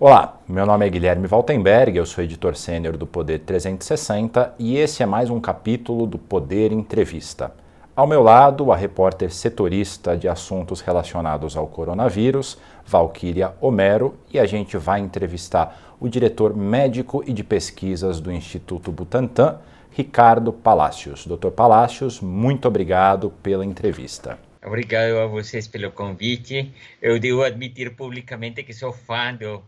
Olá, meu nome é Guilherme Valtenberg, eu sou editor sênior do Poder 360 e esse é mais um capítulo do Poder Entrevista. Ao meu lado, a repórter setorista de assuntos relacionados ao coronavírus, Valquíria Homero, e a gente vai entrevistar o diretor médico e de pesquisas do Instituto Butantan, Ricardo Palacios. Dr. Palacios, muito obrigado pela entrevista. Obrigado a vocês pelo convite. Eu devo admitir publicamente que sou fã do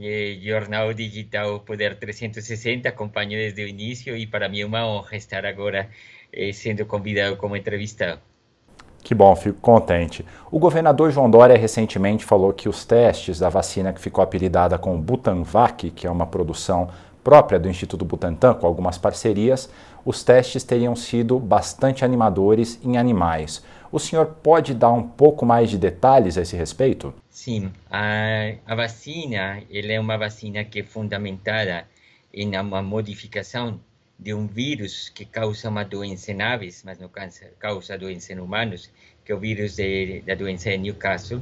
eh, jornal digital Poder 360, acompanho desde o início e para mim é uma honra estar agora eh, sendo convidado como entrevistado. Que bom, fico contente. O governador João Dória recentemente falou que os testes da vacina que ficou apelidada com Butanvac, que é uma produção própria do Instituto Butantan, com algumas parcerias, os testes teriam sido bastante animadores em animais. O senhor pode dar um pouco mais de detalhes a esse respeito? Sim, a, a vacina ela é uma vacina que é fundamentada em uma modificação de um vírus que causa uma doença em aves, mas não causa doença em humanos, que é o vírus de, da doença de Newcastle.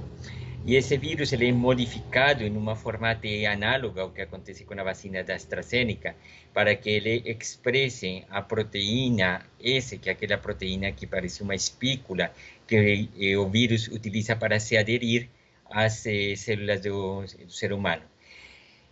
E esse vírus ele é modificado em uma formato análoga ao que acontece com a vacina da AstraZeneca, para que ele expresse a proteína S, que é aquela proteína que parece uma espícula que eh, o vírus utiliza para se aderir às células do, do ser humano.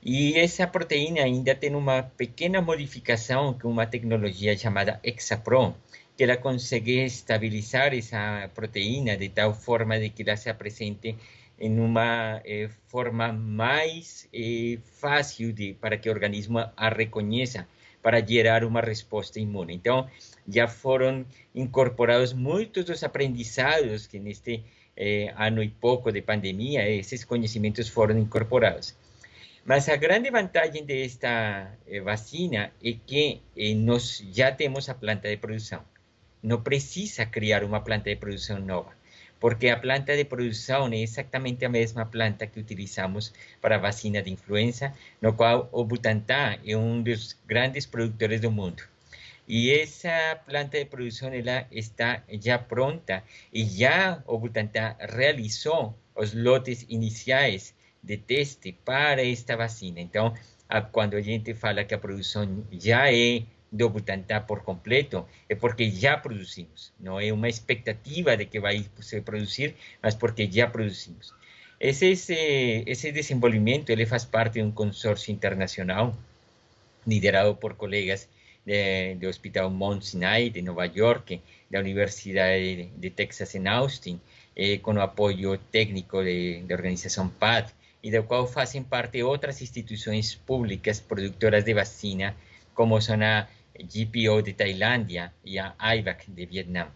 E essa proteína ainda tem uma pequena modificação com uma tecnologia chamada Hexapron, que ela consegue estabilizar essa proteína de tal forma de que ela se apresente em uma eh, forma mais eh, fácil de, para que o organismo a reconheça, para gerar uma resposta imune. Então, já foram incorporados muitos dos aprendizados que neste eh, ano e pouco de pandemia, esses conhecimentos foram incorporados. Mas a grande vantagem desta eh, vacina é que eh, nós já temos a planta de produção. Não precisa criar uma planta de produção nova porque a planta de produção é exatamente a mesma planta que utilizamos para vacina de influenza, no qual o Butantan é um dos grandes produtores do mundo. E essa planta de ela está já pronta e já o Butantan realizou os lotes iniciais de teste para esta vacina. Então, quando a gente fala que a produção já é do Butantan por completo, é porque já produzimos. Não é uma expectativa de que vai se produzir, mas porque já produzimos. Esse, esse, esse desenvolvimento ele faz parte de um consórcio internacional liderado por colegas do Hospital Mount Sinai de Nova York, da Universidade de Texas em Austin, eh, com o apoio técnico da organização PAD, e do qual fazem parte outras instituições públicas produtoras de vacina, como são a GPO de Tailandia y a IVAC de Vietnam.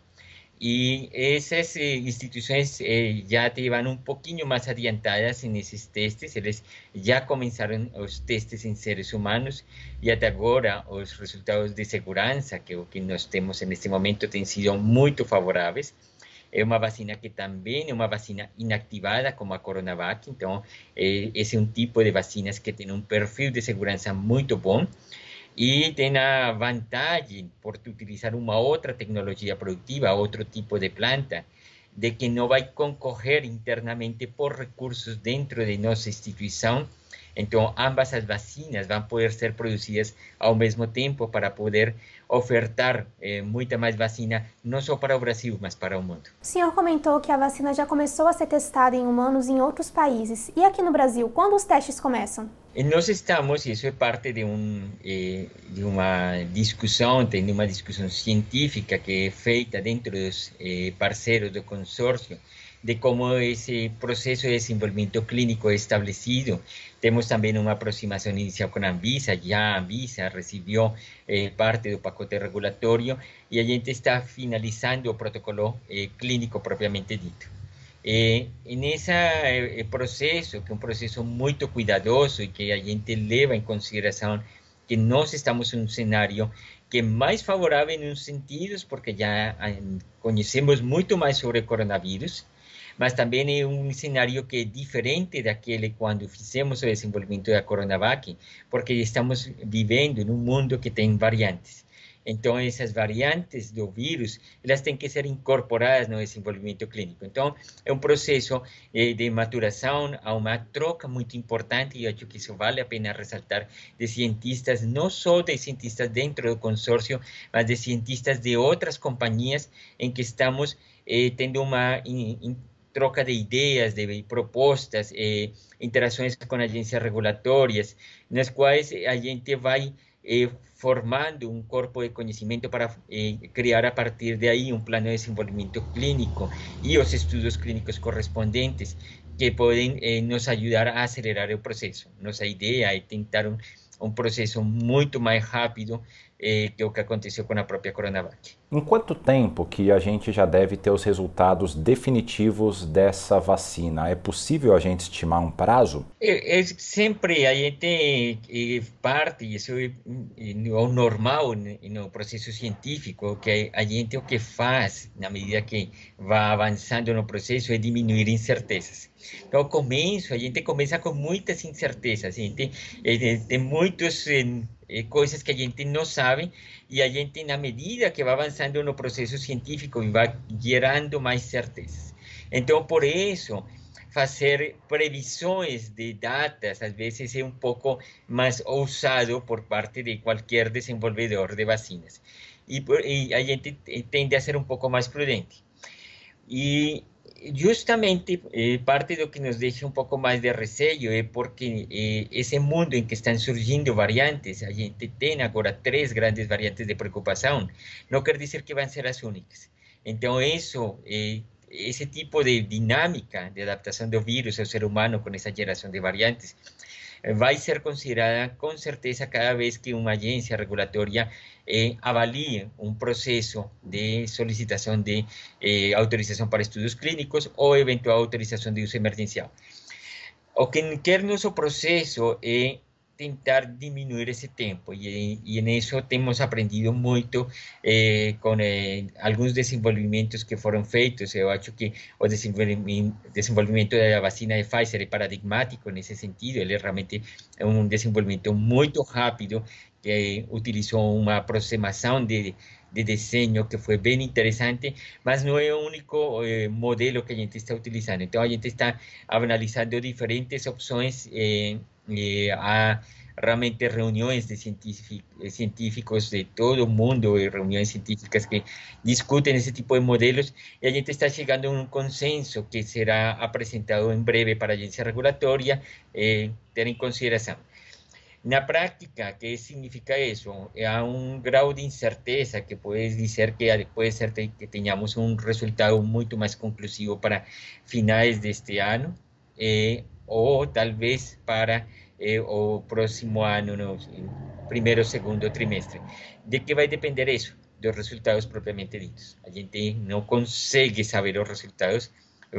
Y esas eh, instituciones eh, ya te van un poquito más adiantadas en esos testes, ellos ya comenzaron los testes en seres humanos y hasta ahora los resultados de seguridad que, que nós temos en este momento han sido muy favorables. É uma vacina que também é uma vacina inactivada, como a Coronavac. Então, é, esse é um tipo de vacinas que tem um perfil de segurança muito bom y tiene a por utilizar una otra tecnología productiva, otro tipo de planta, de que no va a concorrer internamente por recursos dentro de nuestra institución. Entonces, ambas las vacinas a poder ser producidas al mismo tiempo para poder ofertar eh, muita mais vacina, não só para o Brasil, mas para o mundo. O senhor comentou que a vacina já começou a ser testada em humanos em outros países. E aqui no Brasil, quando os testes começam? Nós estamos, e isso é parte de, um, eh, de uma discussão, tem uma discussão científica que é feita dentro dos eh, parceiros do consórcio, de como esse processo de desenvolvimento clínico é estabelecido. Temos também uma aproximação inicial com a Anvisa, já a Anvisa recebeu eh, parte do pacote regulatório e a gente está finalizando o protocolo eh, clínico propriamente dito. Eh, nesse eh, processo, que é um processo muito cuidadoso e que a gente leva em consideração que nós estamos em um cenário que é mais favorável em uns sentidos, porque já conhecemos muito mais sobre o coronavírus, mas também é um cenário que é diferente daquele quando fizemos o desenvolvimento da Coronavac, porque estamos vivendo num mundo que tem variantes. Então, essas variantes do vírus, elas têm que ser incorporadas no desenvolvimento clínico. Então, é um processo eh, de maturação, há uma troca muito importante, e acho que isso vale a pena ressaltar, de cientistas, não só de cientistas dentro do consórcio, mas de cientistas de outras companhias em que estamos eh, tendo uma troca de ideias, de propostas, eh, interações com agências regulatórias, nas quais a gente vai eh, formando un cuerpo de conocimiento para eh, crear a partir de ahí un plano de desenvolvimiento clínico y los estudios clínicos correspondientes que pueden eh, nos ayudar a acelerar el proceso. Nuestra idea es intentar un, un processo muito mais rápido que o que aconteceu com a própria Coronavac. Em quanto tempo que a gente já deve ter os resultados definitivos dessa vacina? É possível a gente estimar um prazo? É, é sempre a gente é, parte, isso é, é o normal no processo científico, que a gente o que faz na medida que vai avançando no processo é diminuir incertezas. Então, ao começo, a gente começa com muitas incertezas, a gente tem muitas eh, coisas que a gente não sabe e a gente, na medida que vai avançando no processo científico, vai gerando mais certezas. Então, por isso, fazer previsões de datas às vezes é um pouco mais ousado por parte de qualquer desenvolvedor de vacinas. E, a gente tende a ser um pouco mais prudente. E justamente eh, parte de lo que nos deja un poco más de receio es porque eh, ese mundo en que están surgiendo variantes, a gente tiene ahora tres grandes variantes de preocupación, no quiere decir que van a ser las únicas. Entonces eso, eh, ese tipo de dinámica de adaptación del virus al ser humano con esa generación de variantes, va a ser considerada con certeza cada vez que una agencia regulatoria eh, avalie un proceso de solicitación de eh, autorización para estudios clínicos o eventual autorización de uso emergencial. O que quer nosso processo é tentar diminuir esse tempo e, e nisso temos aprendido muito eh, com eh, que foram feitos. Eu acho que o desenvolvimento, desenvolvimento da vacina de Pfizer é paradigmático nesse sentido. Ele é realmente um desenvolvimento muito rápido que utilizou uma aproximação de, de desenho que foi bem interessante, mas não é o único eh, modelo que a gente está utilizando. Então, a gente está analisando diferentes opções eh, eh, há realmente reuniões de científicos de todo o mundo, e reuniões científicas que discutem esse tipo de modelos, e a gente está chegando a um consenso que será apresentado em breve para a agência regulatória eh, ter em consideração. Na prática, ¿qué significa eso? A un grado de incerteza que puede decir que puede ser que tengamos un resultado mucho más conclusivo para finales de este año eh, o tal vez para eh, o próximo año, no, primero segundo trimestre. ¿De qué va a depender eso? De los resultados propiamente ditos. A gente no consegue saber los resultados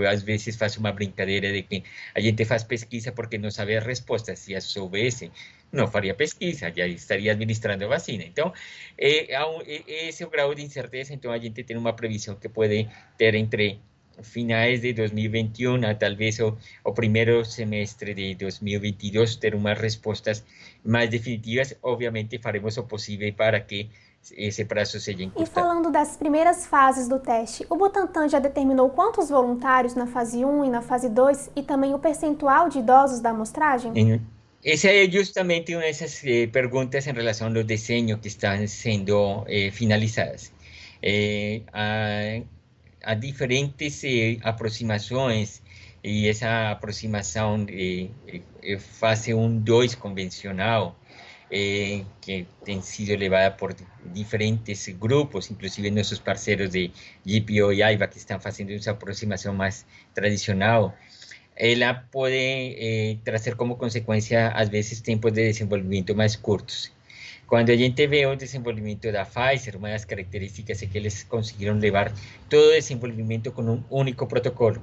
às vezes faz uma brincadeira de que a gente faz pesquisa porque não sabe a resposta. Se a soubesse, não faria pesquisa, já estaria administrando vacina. Então, é, é, esse de incerteza. Então, a gente tem uma previsão que pode ter entre finais de 2021 a talvez o, o primeiro semestre de 2022 ter umas respostas mais definitivas. Obviamente, faremos o possível para que esse prazo seja encurtado. E falando das primeiras fases do teste, o Butantan já determinou quantos voluntários na fase 1 e na fase 2 e também o percentual de idosos da amostragem? Essa é justamente uma dessas eh, perguntas em relação ao desenho que estão sendo eh, finalizadas. Eh, há, há, diferentes eh, aproximações e essa aproximação de fase 1, 2 convencional eh, que tem sido levada por diferentes grupos, inclusive nossos parceiros de GPO e AIVA, que estão fazendo essa aproximação mais tradicional, ela pode eh, trazer como consequência, às vezes, tempos de desenvolvimento mais curtos. Quando a gente vê o desenvolvimento da Pfizer, uma das características é que eles conseguiram levar todo o desenvolvimento com um único protocolo.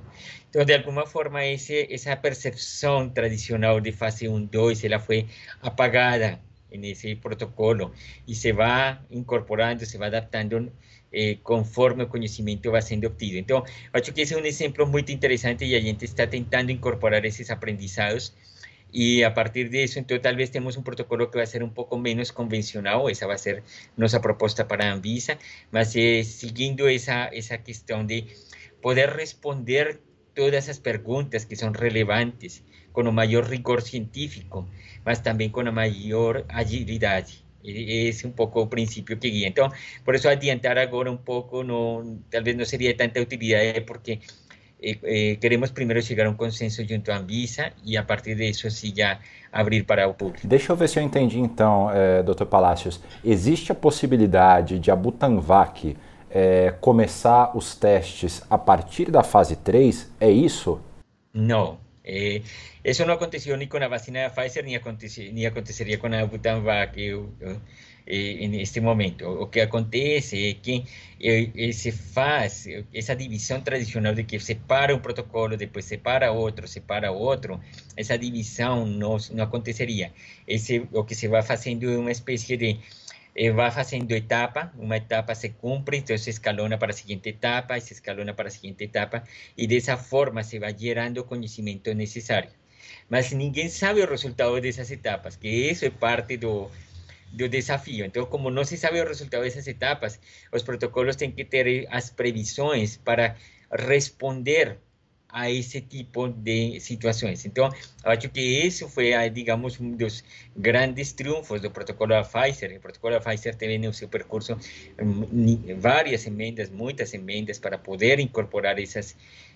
Então, de alguma forma, esse, essa percepção tradicional de fase 1, 2, ela foi apagada en ese protocolo y se va incorporando, se va adaptando eh, conforme el conocimiento va siendo obtenido. Entonces, creo que ese es un ejemplo muy interesante y la gente está intentando incorporar esos aprendizados y a partir de eso, entonces tal vez tenemos un protocolo que va a ser un poco menos convencional, esa va a ser nuestra propuesta para Anvisa, más eh, siguiendo esa, esa cuestión de poder responder todas esas preguntas que son relevantes con un mayor rigor científico, más también con una mayor agilidad. E, es un poco el principio que guía. Entonces, por eso adiantar ahora un poco no, tal vez no sería de tanta utilidad eh, porque eh, eh, queremos primeiro chegar a um consenso junto à Anvisa e a partir disso assim já abrir para o público. Deixa eu ver se eu entendi então, é, Dr. Palacios. Existe a possibilidade de a Butanvac é, começar os testes a partir da fase 3? É isso? Não. É, isso não aconteceu nem com a vacina da Pfizer, nem, nem aconteceria com a Butanvac. Eu, eu, eh, en este momento. O que acontece que eh, eh, se hace esa división tradicional de que separa un protocolo, después separa otro, separa otro, esa división no, no acontecería. Ese, lo que se va haciendo es una especie de va haciendo etapa, una etapa se cumple, entonces se escalona para la siguiente etapa y se escalona para la siguiente etapa y de esa forma se va generando conocimiento necesario. Mas ninguém sabe el resultado de esas etapas, que eso es parte de de desafío. Entonces, como no se sabe el resultado de esas etapas, los protocolos tienen que tener las previsiones para responder a ese tipo de situaciones. Entonces, acho que eso fue, digamos, uno de los grandes triunfos del protocolo de Pfizer. El protocolo de Pfizer tiene en su percurso mm, varias enmiendas, muchas enmiendas para poder incorporar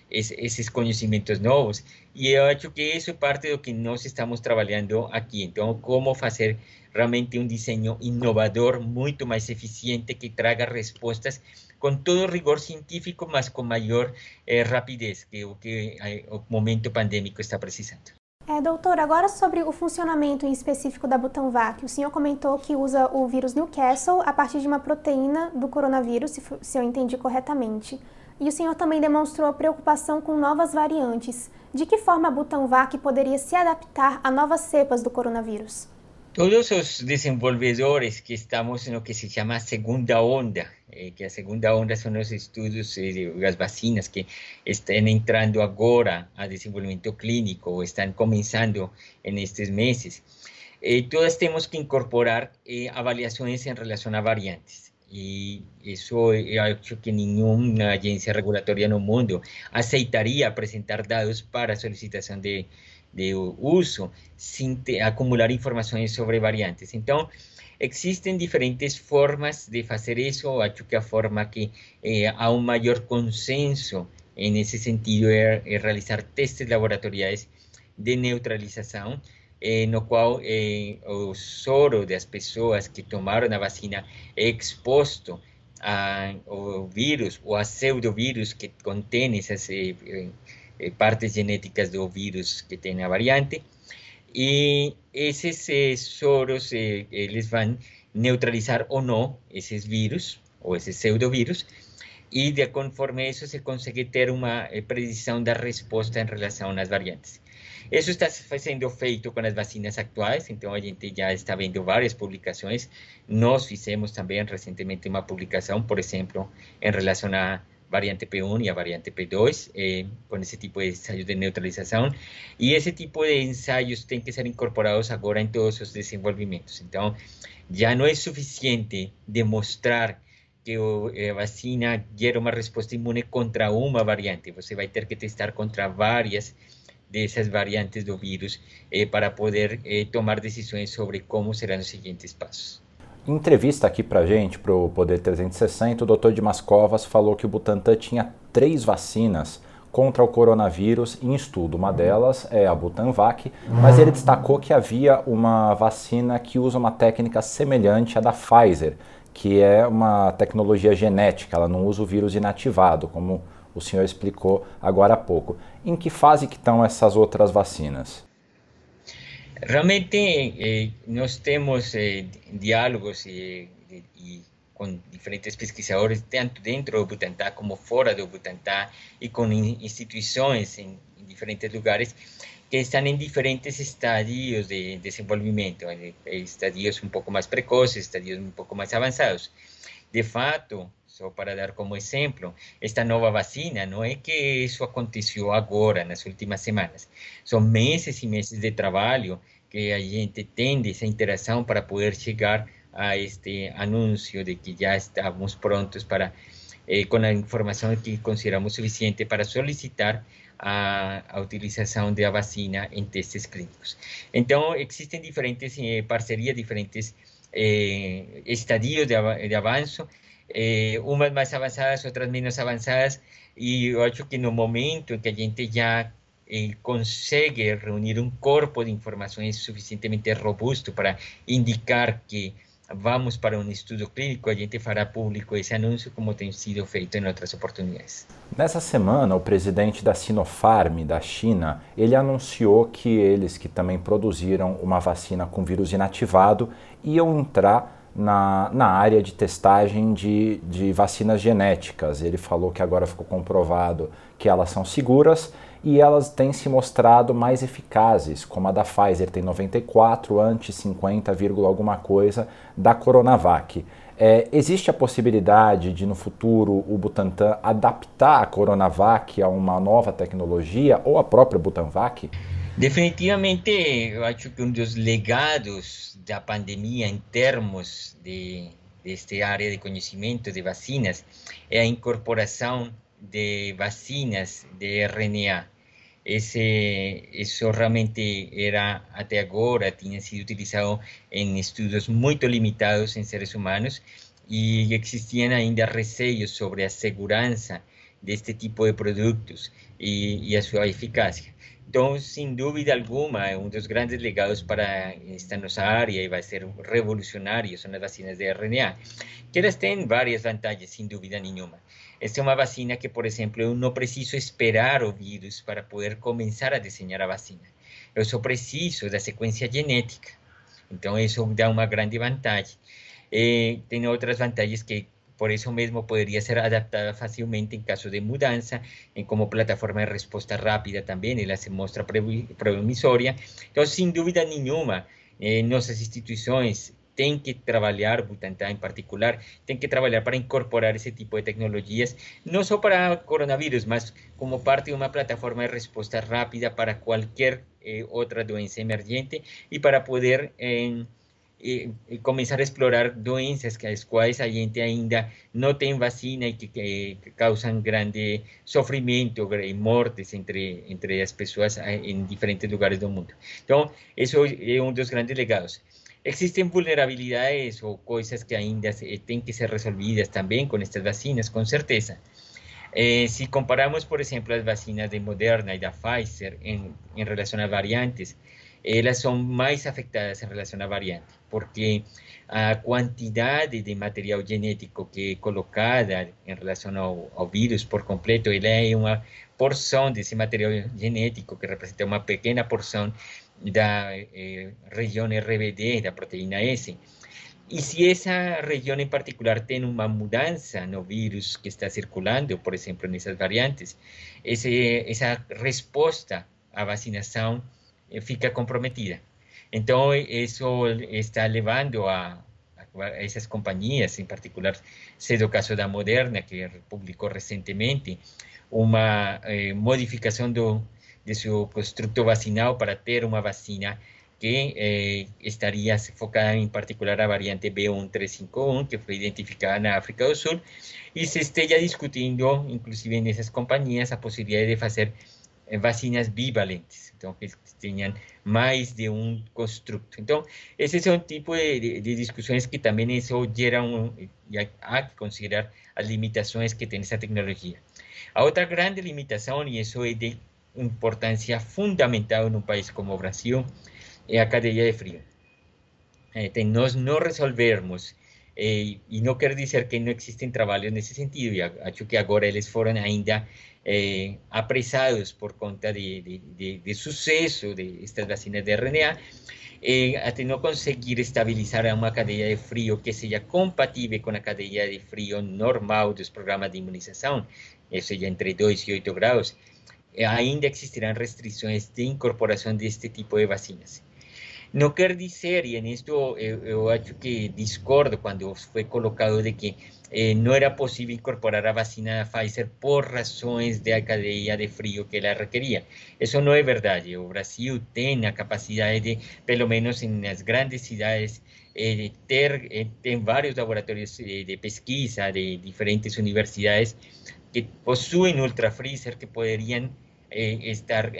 esas, esos conocimientos nuevos. Y yo acho que eso es parte de lo que nos estamos trabajando aquí. Entonces, cómo hacer realmente un diseño innovador, mucho más eficiente, que traga respuestas con todo rigor científico, más con mayor eh, rapidez que o que eh, o momento pandêmico está precisando. É, doutor, agora sobre o funcionamento em específico da Butanvac. O senhor comentou que usa o vírus Newcastle a partir de uma proteína do coronavírus, se, se eu entendi corretamente. E o senhor também demonstrou preocupação com novas variantes. De que forma a Butanvac poderia se adaptar a novas cepas do coronavírus? todos los desenvolvedores que estamos en lo que se llama segunda onda, eh, que la segunda onda son los estudios eh, las vacinas que están entrando ahora a desenvolvimiento clínico o están comenzando en estos meses. Eh, todas tenemos que incorporar avaliaciones en relación a variantes. Y eso ha hecho que ninguna agencia regulatoria en el mundo aceptaría presentar datos para solicitación de, de uso sin acumular informaciones sobre variantes. Entonces, existen diferentes formas de hacer eso, acho que a forma que eh, a un mayor consenso en ese sentido es, realizar testes laboratoriales de neutralización, en lo cual eh, o soro las personas que tomaron la vacina expuesto a virus o a pseudovírus que contienen esas eh, eh, partes genéticas del virus que tiene la variante. Y esos eh, soros eh, les van a neutralizar o no esos virus o ese pseudovirus y de conforme eso se consigue tener una predicción de respuesta en relación a las variantes. Eso está siendo feito con las vacinas actuales, entonces a gente ya está viendo varias publicaciones. Nos hicimos también recientemente una publicación, por ejemplo, en relación a variante P1 y a variante P2 eh, con ese tipo de ensayos de neutralización y ese tipo de ensayos tienen que ser incorporados ahora en todos los desenvolvimientos. Entonces, ya no es suficiente demostrar que la vacina quiere una respuesta inmune contra una variante, você va a tener que testar contra varias de esas variantes del virus eh, para poder eh, tomar decisiones sobre cómo serán los siguientes pasos. Em entrevista aqui para gente, para o Poder 360, o Dr. Dimas Covas falou que o Butantan tinha três vacinas contra o coronavírus em estudo. Uma delas é a Butanvac, mas ele destacou que havia uma vacina que usa uma técnica semelhante à da Pfizer, que é uma tecnologia genética, ela não usa o vírus inativado, como o senhor explicou agora há pouco. Em que fase que estão essas outras vacinas? Realmente eh, nos tenemos eh, diálogos y, con diferentes pesquisadores, tanto dentro de Butantá como fuera de Butantá, y con instituciones en, diferentes lugares que están en diferentes estadios de desenvolvimiento, estadios un poco más precoces, estadios un poco más avanzados. De fato, Só para dar como exemplo, esta nova vacina não é que isso aconteceu agora, nas últimas semanas. São meses e meses de trabalho que a gente tem dessa interação para poder chegar a este anúncio de que já estamos prontos para, eh, com a informação que consideramos suficiente para solicitar a, a utilização da vacina em testes clínicos. Então, existem diferentes eh, parcerias, diferentes eh, estadios de, de avanço, eh, umas mais avançadas, outras menos avançadas, e eu acho que no momento em que a gente já eh, consegue reunir um corpo de informações suficientemente robusto para indicar que vamos para um estudo clínico, a gente fará público esse anúncio, como tem sido feito em outras oportunidades. Nessa semana, o presidente da Sinopharm, da China, ele anunciou que eles, que também produziram uma vacina com vírus inativado, iam entrar na, na área de testagem de, de vacinas genéticas. Ele falou que agora ficou comprovado que elas são seguras e elas têm se mostrado mais eficazes, como a da Pfizer tem 94 anti 50, alguma coisa da Coronavac. É, existe a possibilidade de no futuro o Butantan adaptar a Coronavac a uma nova tecnologia ou a própria Butanvac? Definitivamente, eu acho que um dos legados da pandemia em termos de desta área de conhecimento de vacinas é a incorporação de vacinas de RNA. Isso realmente era, até agora, tinha sido utilizado em estudos muito limitados em seres humanos e existiam ainda receios sobre a segurança deste tipo de produtos e, e a sua eficácia. Então, sem dúvida alguma, um dos grandes legados para esta nossa área e vai ser revolucionário são as vacinas de RNA, que elas têm várias vantagens, sem dúvida nenhuma. Esta é uma vacina que, por exemplo, eu não preciso esperar o vírus para poder começar a desenhar a vacina. Eu só preciso da sequência genética. Então, isso dá uma grande vantagem. E tem outras vantagens que por eso mismo podría ser adaptada fácilmente en caso de mudanza, en como plataforma de respuesta rápida también, ela se mostra promisoria. Entonces, sin duda ninguna, eh, nuestras instituciones tienen que trabajar, Butantan en particular, tienen que trabajar para incorporar ese tipo de tecnologías, no solo para coronavirus, más como parte de una plataforma de respuesta rápida para cualquier eh, otra doença emergente y para poder... Eh, e, e, começar a explorar doenças que as quais a gente ainda não tem vacina e que, que, que causam grande sofrimento e mortes entre entre as pessoas em diferentes lugares do mundo. Então, isso é um dos grandes legados. Existem vulnerabilidades ou coisas que ainda têm que ser resolvidas também com estas vacinas, com certeza. Eh, si comparamos, por ejemplo, las vacinas de Moderna y de Pfizer en, en relación a variantes, elas são mais afetadas em relação à variante, porque a quantidade de material genético que é colocada em relação ao, ao vírus por completo, ela é uma porção desse material genético que representa uma pequena porção da eh, região RBD, da proteína S. E se essa região em particular tem uma mudança no vírus que está circulando, por exemplo, nessas variantes, esse, essa resposta à vacinação eh, fica comprometida. Então, isso está levando a, a essas companhias, em particular, caso da Moderna, que publicou recentemente, uma eh, do, de seu construto vacinal para ter uma vacina que eh, estaria focada em particular a variante B1351, que foi identificada na África do Sul, e se esteja discutindo, inclusive nessas companhias, a possibilidade de fazer vacinas bivalentes, então que tenham mais de um construto. Então, esse é um tipo de, de, de que também isso gera um, que considerar as limitações que tem essa tecnologia. A outra grande limitação, e isso é de importância fundamental num país como Brasil, é a cadeia de frio. É, nós resolvermos eh, e não quer dizer que não existem trabalhos nesse sentido, e acho que agora eles foram ainda eh, apresados por conta de, de, de, de sucesso destas vacinas de RNA, eh, até não conseguir estabilizar uma cadeia de frio que seja compatível com a cadeia de frio normal dos programas de imunização, ou seja, entre 2 e 8 graus, ainda existirão restrições de incorporação deste tipo de vacinas. No quiere decir, y en esto yo hecho que discordo cuando fue colocado de que eh, no era posible incorporar a vacina Pfizer por razones de cadeia de frío que la requería. Eso no es verdad. O Brasil tiene la capacidad de, pelo menos en las grandes ciudades, eh, ter, eh, varios laboratorios eh, de pesquisa de diferentes universidades que poseen ultrafreezer que podrían eh, estar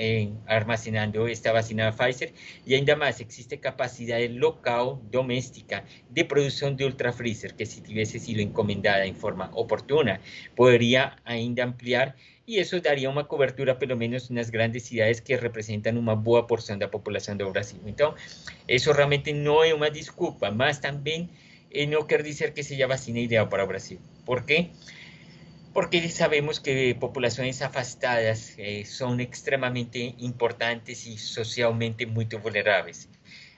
almacenando esta vacina Pfizer y ainda más existe capacidad local doméstica de producción de ultrafreezer que si tuviese sido encomendada en forma oportuna podría ainda ampliar y eso daría una cobertura pelo menos en las grandes ciudades que representan una buena porción de la población de Brasil. Entonces, eso realmente no es una disculpa, más también eh, no quiere decir que sea vacina ideal para Brasil. ¿Por qué? Sabemos que poblaciones afastadas eh, son extremadamente importantes y socialmente muy vulnerables.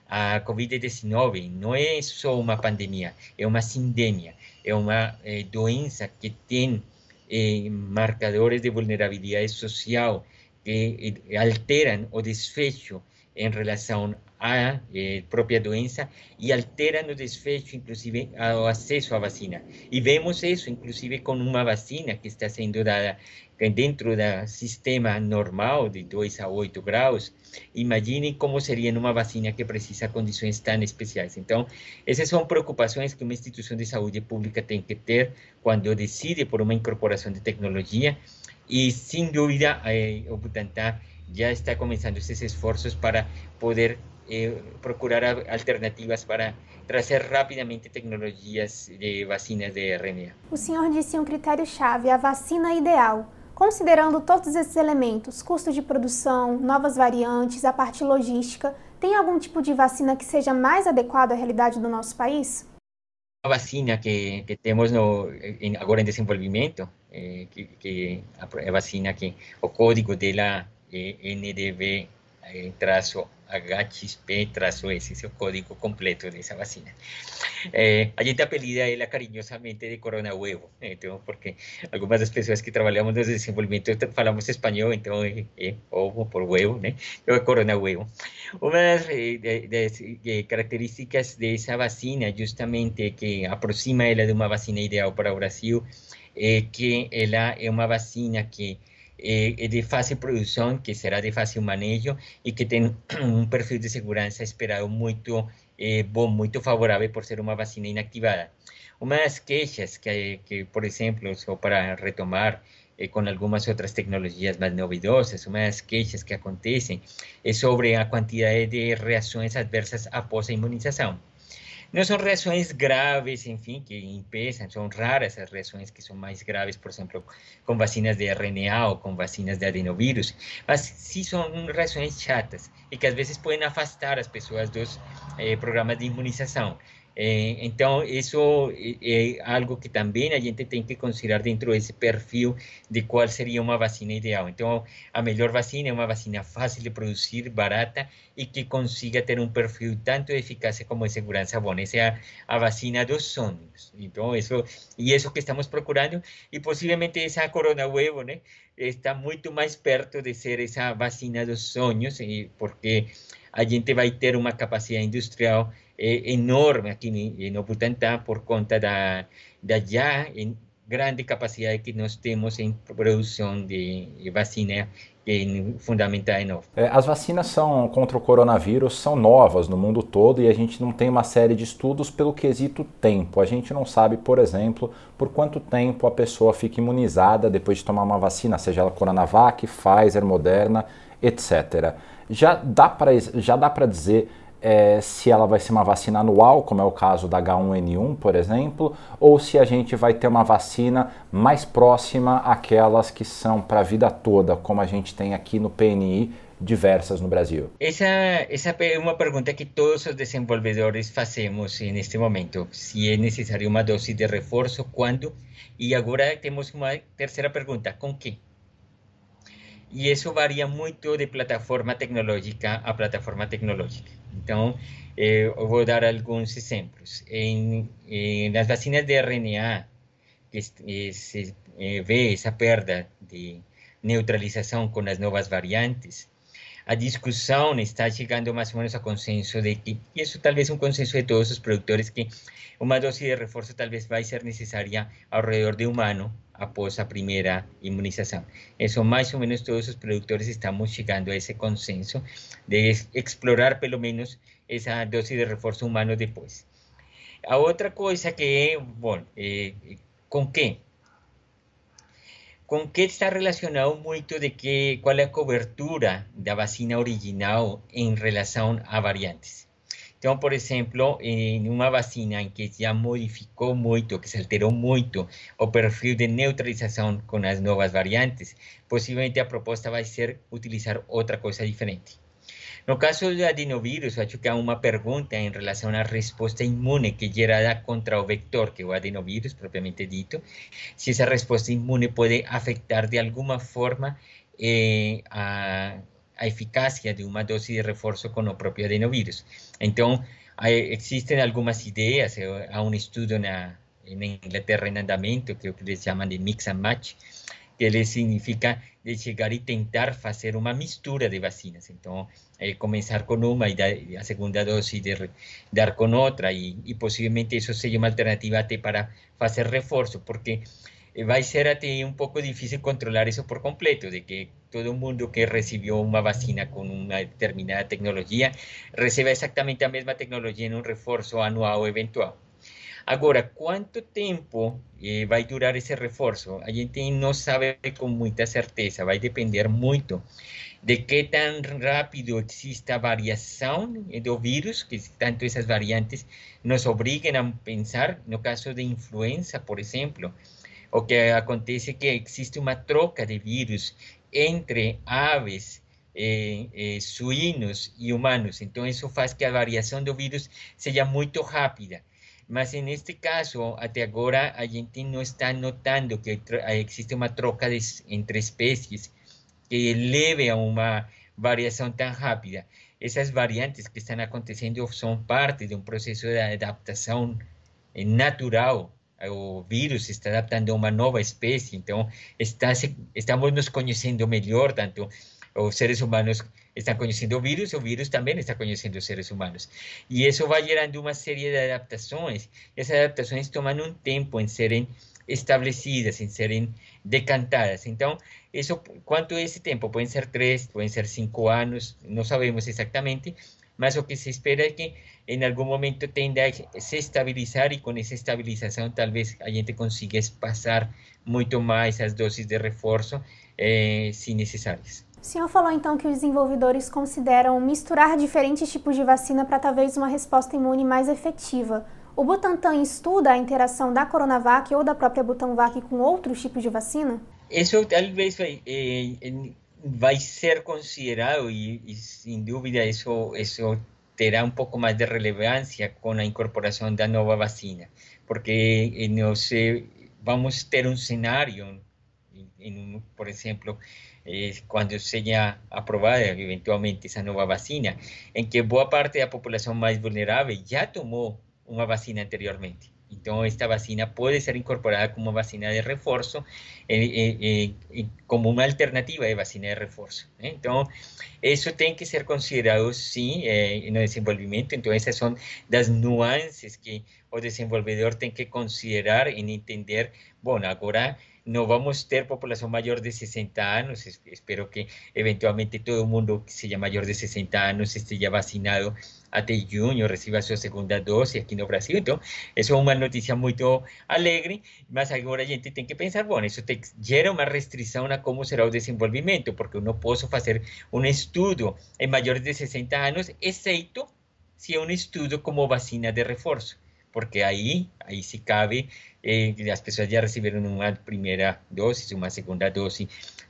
A COVID-19 no es solo una pandemia, es una sindemia, es una eh, doença que tiene eh, marcadores de vulnerabilidad social que alteran o desfecho en relación a eh, propia doença e altera no desfecho, inclusive, o acesso à vacina. E vemos isso, inclusive, com uma vacina que está sendo dada dentro do sistema normal de 2 a 8 graus. Imaginem como seria numa vacina que precisa condições tão especiais. Então, essas são preocupações que uma instituição de saúde pública tem que ter quando decide por uma incorporação de tecnologia. E, sem dúvida, eh, o Já está começando esses esforços para poder eh, procurar alternativas para trazer rapidamente tecnologias de vacinas de RNA. O senhor disse um critério-chave, a vacina ideal. Considerando todos esses elementos, custo de produção, novas variantes, a parte logística, tem algum tipo de vacina que seja mais adequado à realidade do nosso país? A vacina que, que temos no, em, agora em desenvolvimento, eh, que, que, a vacina que o código dela é NDV eh, traço HXP trazo ese es el código completo de esa vacina. Eh, a gente apelida ela cariñosamente de corona huevo, eh, porque algunas das pessoas que trabalhamos no desenvolvimento falamos espanhol, então é, é ovo por huevo, é corona huevo. Das, de, de, de características dessa vacina, justamente que aproxima ela de uma vacina ideal para Brasil, que é uma vacina que eh, de fácil producción, que será de fácil manejo y que tiene un perfil de seguridad esperado muy eh, bom, muito por ser una vacina inactivada. Una de las queixas que, que por ejemplo, para retomar eh, con algunas otras tecnologías más novedosas, una de las queixas que acontecen es sobre la cantidad de reacciones adversas após a inmunización. No son reacciones graves, en fin, que impesan, son raras esas reacciones que son más graves, por ejemplo, con vacinas de RNA o con vacinas de adenovirus, mas sí son reacciones chatas y que a veces pueden afastar a las personas dos eh, programas de inmunización. Eh, então, isso é, algo que também a gente tem que considerar dentro desse perfil de qual seria uma vacina ideal. Então, a melhor vacina é uma vacina fácil de produzir, barata e que consiga ter um perfil tanto de eficácia como de segurança bom. Essa é a, a vacina dos sonhos. Então, isso, e isso que estamos procurando, e possivelmente essa Corona Huevo, né, está muito mais perto de ser essa vacina dos sonhos, porque a gente vai ter uma capacidade industrial eh, enorme aquí en Oputantá por conta da, da en grande capacidade que nós temos em produção de vacina fundamental novo. É, as vacinas são contra o coronavírus são novas no mundo todo e a gente não tem uma série de estudos pelo quesito tempo. A gente não sabe, por exemplo, por quanto tempo a pessoa fica imunizada depois de tomar uma vacina, seja ela Coronavac, Pfizer, Moderna, etc. Já dá para já dá para dizer é, se ela vai ser uma vacina anual, como é o caso da H1N1, por exemplo, ou se a gente vai ter uma vacina mais próxima àquelas que são para a vida toda, como a gente tem aqui no PNI diversas no Brasil? Essa, essa é uma pergunta que todos os desenvolvedores fazemos neste momento. Se é necessário uma dose de reforço, quando? E agora temos uma terceira pergunta: com que? E isso varia muito de plataforma tecnológica a plataforma tecnológica. Então, eh, eu vou dar alguns exemplos. Em, em, nas vacinas de RNA, que eh, se eh, vê essa perda de neutralização com as novas variantes, a discussão está chegando mais ou menos a consenso de que, e isso talvez um consenso de todos os produtores, que uma dose de reforço talvez vai ser necessária ao redor de um ano após a primeira imunização. Isso mais ou menos todos os produtores estamos chegando a esse consenso de explorar pelo menos essa dose de reforço humano depois. A outra coisa que bom, é, com que com que está relacionado muito de que qual é a cobertura da vacina original em relação a variantes. Então, por exemplo, em uma vacina em que já modificou muito, que se alterou muito o perfil de neutralização com as novas variantes, possivelmente a proposta vai ser utilizar outra coisa diferente. No caso do adenovírus, acho que há uma pergunta em relação à resposta imune que é contra o vector, que é o adenovírus propriamente dito, se essa resposta imune pode afetar de alguma forma eh, a, a eficácia de uma dose de reforço com o próprio adenovírus. Então, existem algumas ideias, há um estudo na, na Inglaterra em andamento, que é o que eles chamam de mix and match, que ele significa de chegar e tentar fazer uma mistura de vacinas. Então, eh, começar com uma e dar a segunda dose de dar com outra e, e possivelmente isso seja uma alternativa até para fazer reforço, porque vai ser até um pouco difícil controlar isso por completo, de que todo mundo que recebeu uma vacina com uma determinada tecnologia receba exatamente a mesma tecnologia em um reforço anual eventual. Agora, quanto tempo eh, vai durar esse reforço? A gente não sabe com muita certeza, vai depender muito de que tão rápido exista a variação do vírus, que tanto essas variantes nos obriguem a pensar, no caso de influenza, por exemplo, o que acontece que existe uma troca de vírus entre aves eh, eh, suínos e humanos. Então, isso faz que a variação do vírus seja muito rápida. Mas en este caso, hasta ahora, a gente no está notando que existe una troca de, entre especies que eleve a una variación tan rápida. Esas variantes que están aconteciendo son parte de un proceso de adaptación natural. O virus se está adaptando a una nueva especie, entonces está, estamos nos conociendo mejor, tanto os seres humanos están conociendo virus, o virus también está conociendo seres humanos. Y eso va gerando una serie de adaptaciones. Esas adaptaciones toman un tiempo en ser establecidas, en ser decantadas. Entonces, eso, ¿cuánto es ese tiempo? Pueden ser tres, pueden ser cinco años, no sabemos exactamente, mas lo que se espera es que en algún momento tenda a se estabilizar y con esa estabilización tal vez a gente consiga pasar mucho más esas dosis de refuerzo eh, si necesarias. O senhor falou então que os desenvolvedores consideram misturar diferentes tipos de vacina para talvez uma resposta imune mais efetiva. O Butantan estuda a interação da Coronavac ou da própria Butanvac com outros tipos de vacina? Isso talvez vai, eh, vai ser considerado e, e, sem dúvida isso, isso terá um pouco mais de relevância com a incorporação da nova vacina, porque eh, nós vamos ter um cenário, em, em, por exemplo, cuando sea aprobada eventualmente esa nueva vacina, en que buena parte de la población más vulnerable ya tomó una vacina anteriormente. Entonces, esta vacina puede ser incorporada como vacina de refuerzo, eh, eh, eh, como una alternativa de vacina de refuerzo. Entonces, eso tiene que ser considerado, sí, en el desenvolvimiento. Entonces, esas son las nuances que el desenvolvedor tiene que considerar en entender, bueno, ahora no vamos a tener población mayor de 60 años. Espero que eventualmente todo el mundo que sea mayor de 60 años esté ya vacinado hasta junio, reciba su segunda dosis aquí en Brasil. Entonces, eso es una noticia muy alegre, mas ahora a gente tiene que pensar, bueno, eso te genera una restricción a cómo será el desenvolvimiento, porque uno puede hacer un estudio en mayores de 60 años, excepto si es un estudio como vacina de refuerzo porque ahí, ahí sí cabe, eh, las personas ya recibieron una primera dosis, una segunda dosis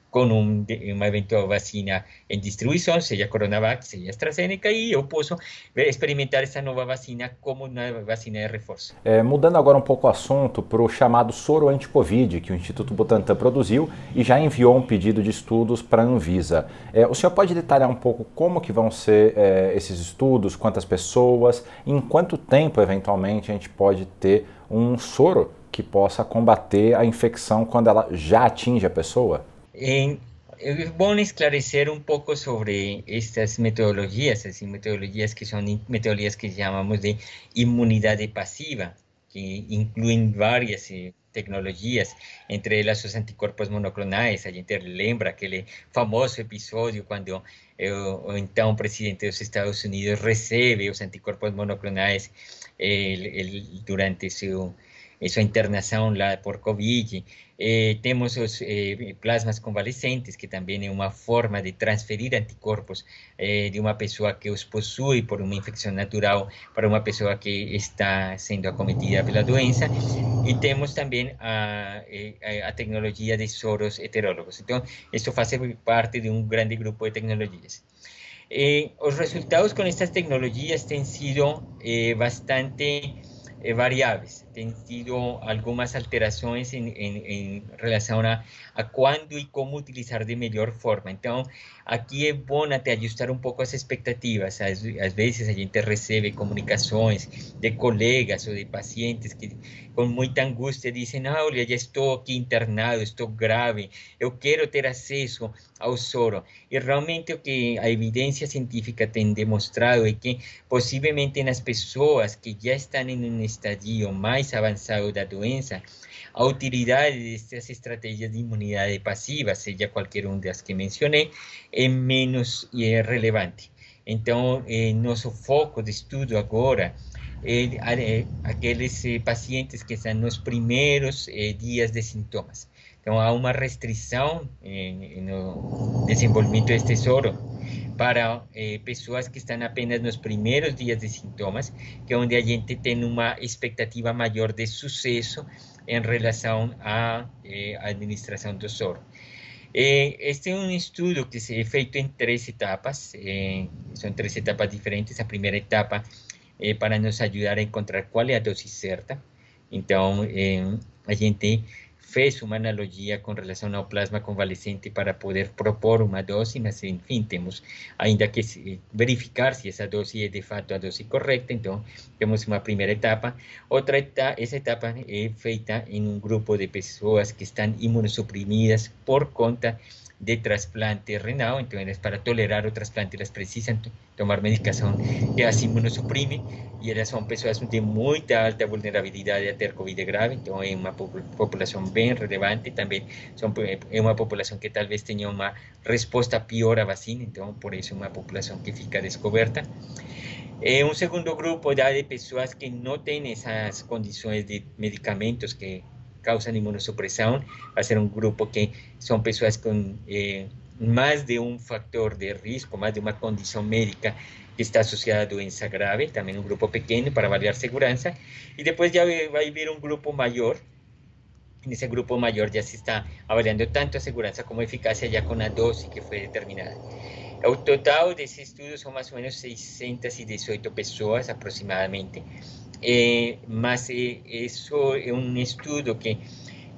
con un, uma eventual vacina em distribuição, seja Coronavac, seja AstraZeneca, e eu posso experimentar essa nova vacina como uma vacina de reforço. É, mudando agora um pouco o assunto para o chamado soro anti-Covid, que o Instituto Butantan produziu e já enviou um pedido de estudos para a Anvisa. É, o senhor pode detalhar um pouco como que vão ser é, esses estudos, quantas pessoas, em quanto tempo, eventualmente, a gente pode ter um soro que possa combater a infecção quando ela já atinge a pessoa? En, es bueno esclarecer un poco sobre estas metodologías, así metodologías que son metodologías que llamamos de inmunidad pasiva, que incluyen varias eh, tecnologías, entre elas os anticorpos monoclonais. A gente lembra aquele famoso episódio quando eh, o, então presidente dos Estados Unidos recebe os anticorpos monoclonais eh, durante seu sua internação lá por Covid. Eh, temos os eh, plasmas convalescentes, que também é uma forma de transferir anticorpos eh, de uma pessoa que os possui por uma infecção natural para uma pessoa que está sendo acometida pela doença. E temos também eh, a, a tecnologia de soros heterólogos. Então, isso faz parte de um grande grupo de tecnologias. Eh, os resultados com estas tecnologias têm sido eh, bastante eh, sido algunas alteraciones en, en, en relación a, a cuándo y cómo utilizar de mejor forma. Entonces, aquí es bueno te ajustar un poco las expectativas. A, veces a gente recibe comunicaciones de colegas o de pacientes que con mucha angustia dicen, ah, olha, ya estoy aquí internado, estoy grave, yo quiero tener acceso ao soro. Y realmente lo que a evidencia científica ha demostrado es que posiblemente en las personas que ya están en un estadio más avanzado da doença, a utilidade destas estratégias de imunidade passiva, seja qualquer uma das que mencionei, é menos é relevante. Então, eh, foco de estudo agora é, é aqueles eh, pacientes que estão nos primeiros eh, dias de sintomas. Então, há uma restrição no desenvolvimento deste soro para eh, que estão apenas nos primeiros dias de sintomas, que é onde a gente tem uma expectativa maior de sucesso em relação à eh, administração do soro. Eh, este é um estudo que é feito em três etapas, eh, são três etapas diferentes. A primeira etapa é para nos ajudar a encontrar qual é a dose certa. Então, eh, a gente fez uma analogia com relação ao plasma convalescente para poder propor uma dose, mas enfim, temos ainda que verificar se essa dose é de fato a dose correta, então temos uma primeira etapa. Outra etapa, essa etapa é feita em um grupo de pessoas que estão imunossuprimidas por conta de trasplante renal, entonces para tolerar o trasplante las precisan tomar medicación que as imunosuprime y elas son personas de muy alta vulnerabilidad a ter COVID grave, entonces es una población bien relevante, también son, es una población que tal vez tenía una respuesta peor a vacina, entonces por eso es una población que fica descoberta. Eh, un segundo grupo ya de personas que no tienen esas condiciones de medicamentos que causan inmunosupresión, va a ser un grupo que son personas con eh, más de un factor de riesgo, más de una condición médica que está asociada a doença grave, también un grupo pequeño para avaliar seguridad, y después ya va a haber un grupo mayor, en ese grupo mayor ya se está avaliando tanto a seguridad como eficacia ya con la dosis que fue determinada. El total de ese estudio son más o menos 618 personas aproximadamente, eh, mas eh, isso é um estudo que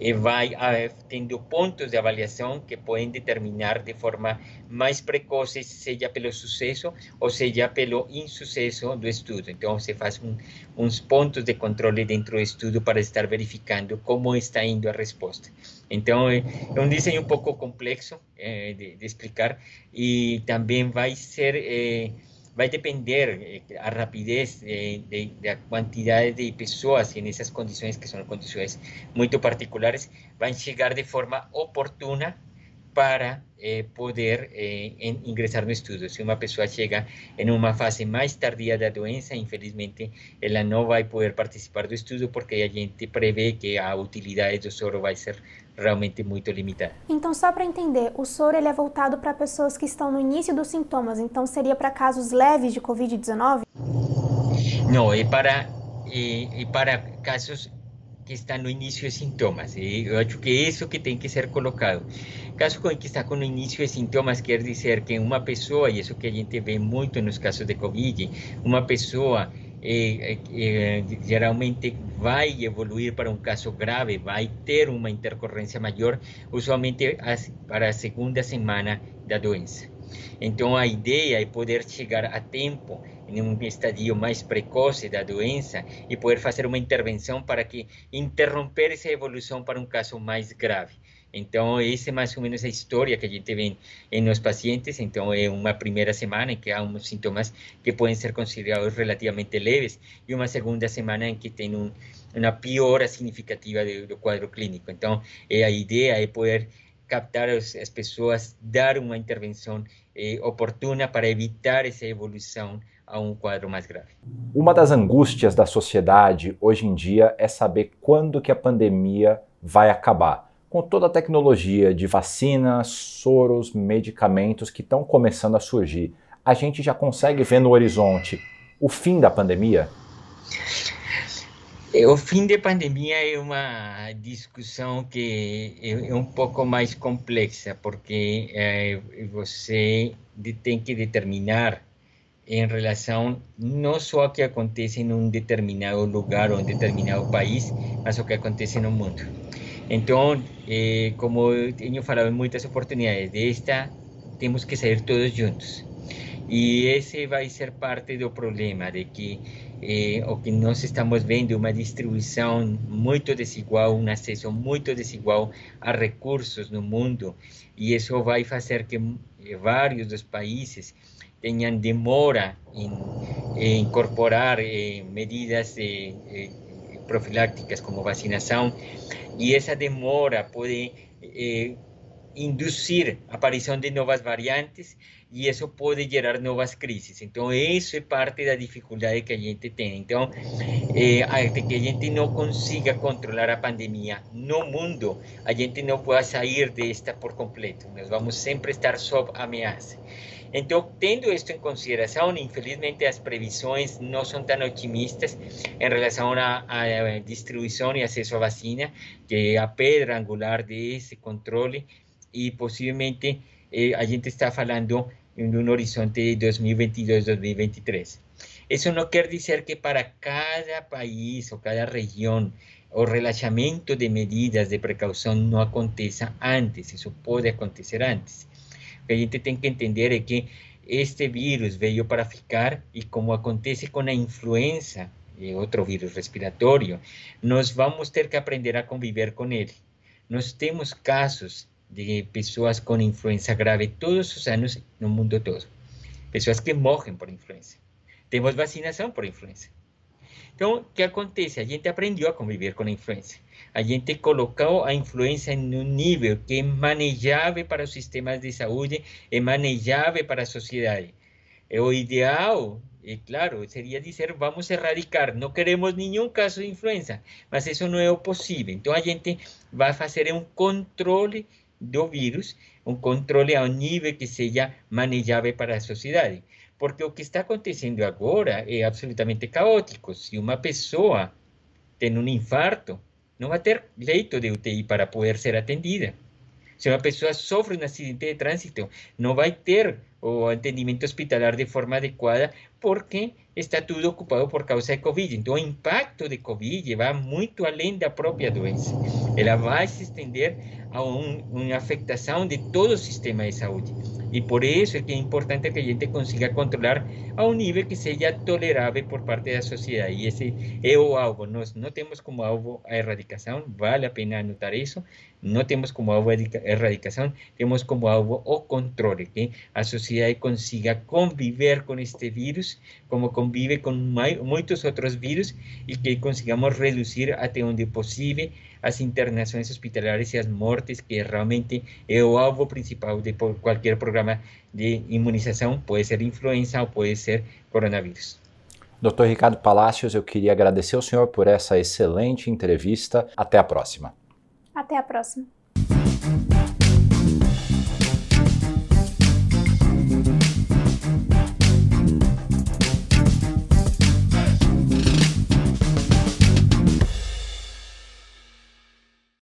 eh, vai ah, tendo pontos de avaliação que podem determinar de forma mais precoce, seja pelo sucesso ou seja pelo insucesso do estudo. Então, você faz um, uns pontos de controle dentro do estudo para estar verificando como está indo a resposta. Então, é, é um desenho um pouco complexo eh, de, de, explicar e também vai ser eh, va a depender eh, a rapidez eh, de, de, la cantidad de personas en esas condiciones que son condiciones muy particulares van a llegar de forma oportuna para eh, poder eh, en, ingresar no estudo. Se uma pessoa chega em uma fase mais tardia da doença, infelizmente, ela não vai poder participar do estudo porque a gente prevê que a utilidade do soro vai ser realmente muito limitada. Então, só para entender, o soro ele é voltado para pessoas que estão no início dos sintomas, então seria para casos leves de Covid-19? Não, é para, é, é para casos que estão no início de sintomas. Eu acho que é isso que tem que ser colocado. Caso que está com o início de sintomas quer dizer que uma pessoa, e isso que a gente vê muito nos casos de Covid, uma pessoa eh, eh, geralmente vai evoluir para um caso grave, vai ter uma intercorrência maior, usualmente para a segunda semana da doença. Então, a ideia é poder chegar a tempo, em um estadio mais precoce da doença, e poder fazer uma intervenção para que interromper essa evolução para um caso mais grave. Então, essa é mais ou menos a história que a gente vê em nos pacientes. Então, é uma primeira semana em que há uns sintomas que podem ser considerados relativamente leves e uma segunda semana em que tem um, uma piora significativa do, do quadro clínico. Então, é, a ideia é poder captar as, as pessoas, dar uma intervenção eh, oportuna para evitar essa evolução a um quadro mais grave. Uma das angústias da sociedade hoje em dia é saber quando que a pandemia vai acabar com toda a tecnologia de vacinas, soros, medicamentos que estão começando a surgir, a gente já consegue ver no horizonte o fim da pandemia? É, o fim da pandemia é uma discussão que é, um pouco mais complexa, porque é, você tem que determinar em relação não só ao que acontece em um determinado lugar ou um determinado país, mas o que acontece no mundo. Então, eh, como eu tenho falado em muitas oportunidades, desta temos que sair todos juntos. E esse vai ser parte do problema, de que eh, o que nós estamos vendo é uma distribuição muito desigual, um acesso muito desigual a recursos no mundo, e isso vai fazer que eh, vários dos países tenham demora em, em incorporar eh, medidas eh, profilácticas como vacinação e essa demora pode eh, induzir a aparição de novas variantes e isso pode gerar novas crises. Então, isso é parte da dificuldade que a gente tem. Então, eh, que a gente não consiga controlar a pandemia no mundo, a gente não pode sair desta por completo. Nós vamos sempre estar sob ameaça. Então, tendo isto em consideração, infelizmente as previsões não são tão otimistas em relação à, à distribuição e acesso à vacina, que é a pedra angular desse controle, e possivelmente eh, a gente está falando em um horizonte de 2022-2023. Isso não quer dizer que para cada país ou cada região o relaxamento de medidas de precaução não aconteça antes, isso pode acontecer antes que a gente tem que entender é que este vírus veio para ficar e como acontece com a influenza, e outro vírus respiratório, nós vamos ter que aprender a conviver com ele. Nós temos casos de pessoas com influenza grave todos os anos no mundo todo. Pessoas que morrem por influenza. Temos vacinação por influenza. Então, o que acontece? A gente aprendeu a conviver com a influenza. A gente colocou a influenza em um nível que é manejável para os sistemas de saúde, é manejável para a sociedade. É o ideal, é claro, seria dizer vamos erradicar, não queremos nenhum caso de influenza, mas isso não é o possível. Então, a gente vai fazer um controle do vírus, um controle a um nível que seja manejável para a sociedade. Porque o que está acontecendo agora é absolutamente caótico. Se uma pessoa tem um infarto, não vai ter leito de UTI para poder ser atendida. Se uma pessoa sofre um acidente de trânsito, não vai ter o atendimento hospitalar de forma adequada porque está tudo ocupado por causa de Covid. Então, o impacto de Covid vai muito além da própria doença. Ela vai se estender a um, uma afetação de todo o sistema de saúde. E por isso é que é importante que a gente consiga controlar a um nível que seja tolerável por parte da sociedade. E esse é o alvo. Nós não temos como alvo a erradicação, vale a pena anotar isso. Não temos como alvo a erradicação, temos como alvo o controle, que a sociedade consiga conviver com este vírus, como convive com muitos outros vírus, e que consigamos reduzir até onde possível as internações hospitalares e as mortes, que realmente é o alvo principal de qualquer programa de imunização, pode ser influenza ou pode ser coronavírus. Dr. Ricardo Palacios, eu queria agradecer ao senhor por essa excelente entrevista. Até a próxima. Até a próxima.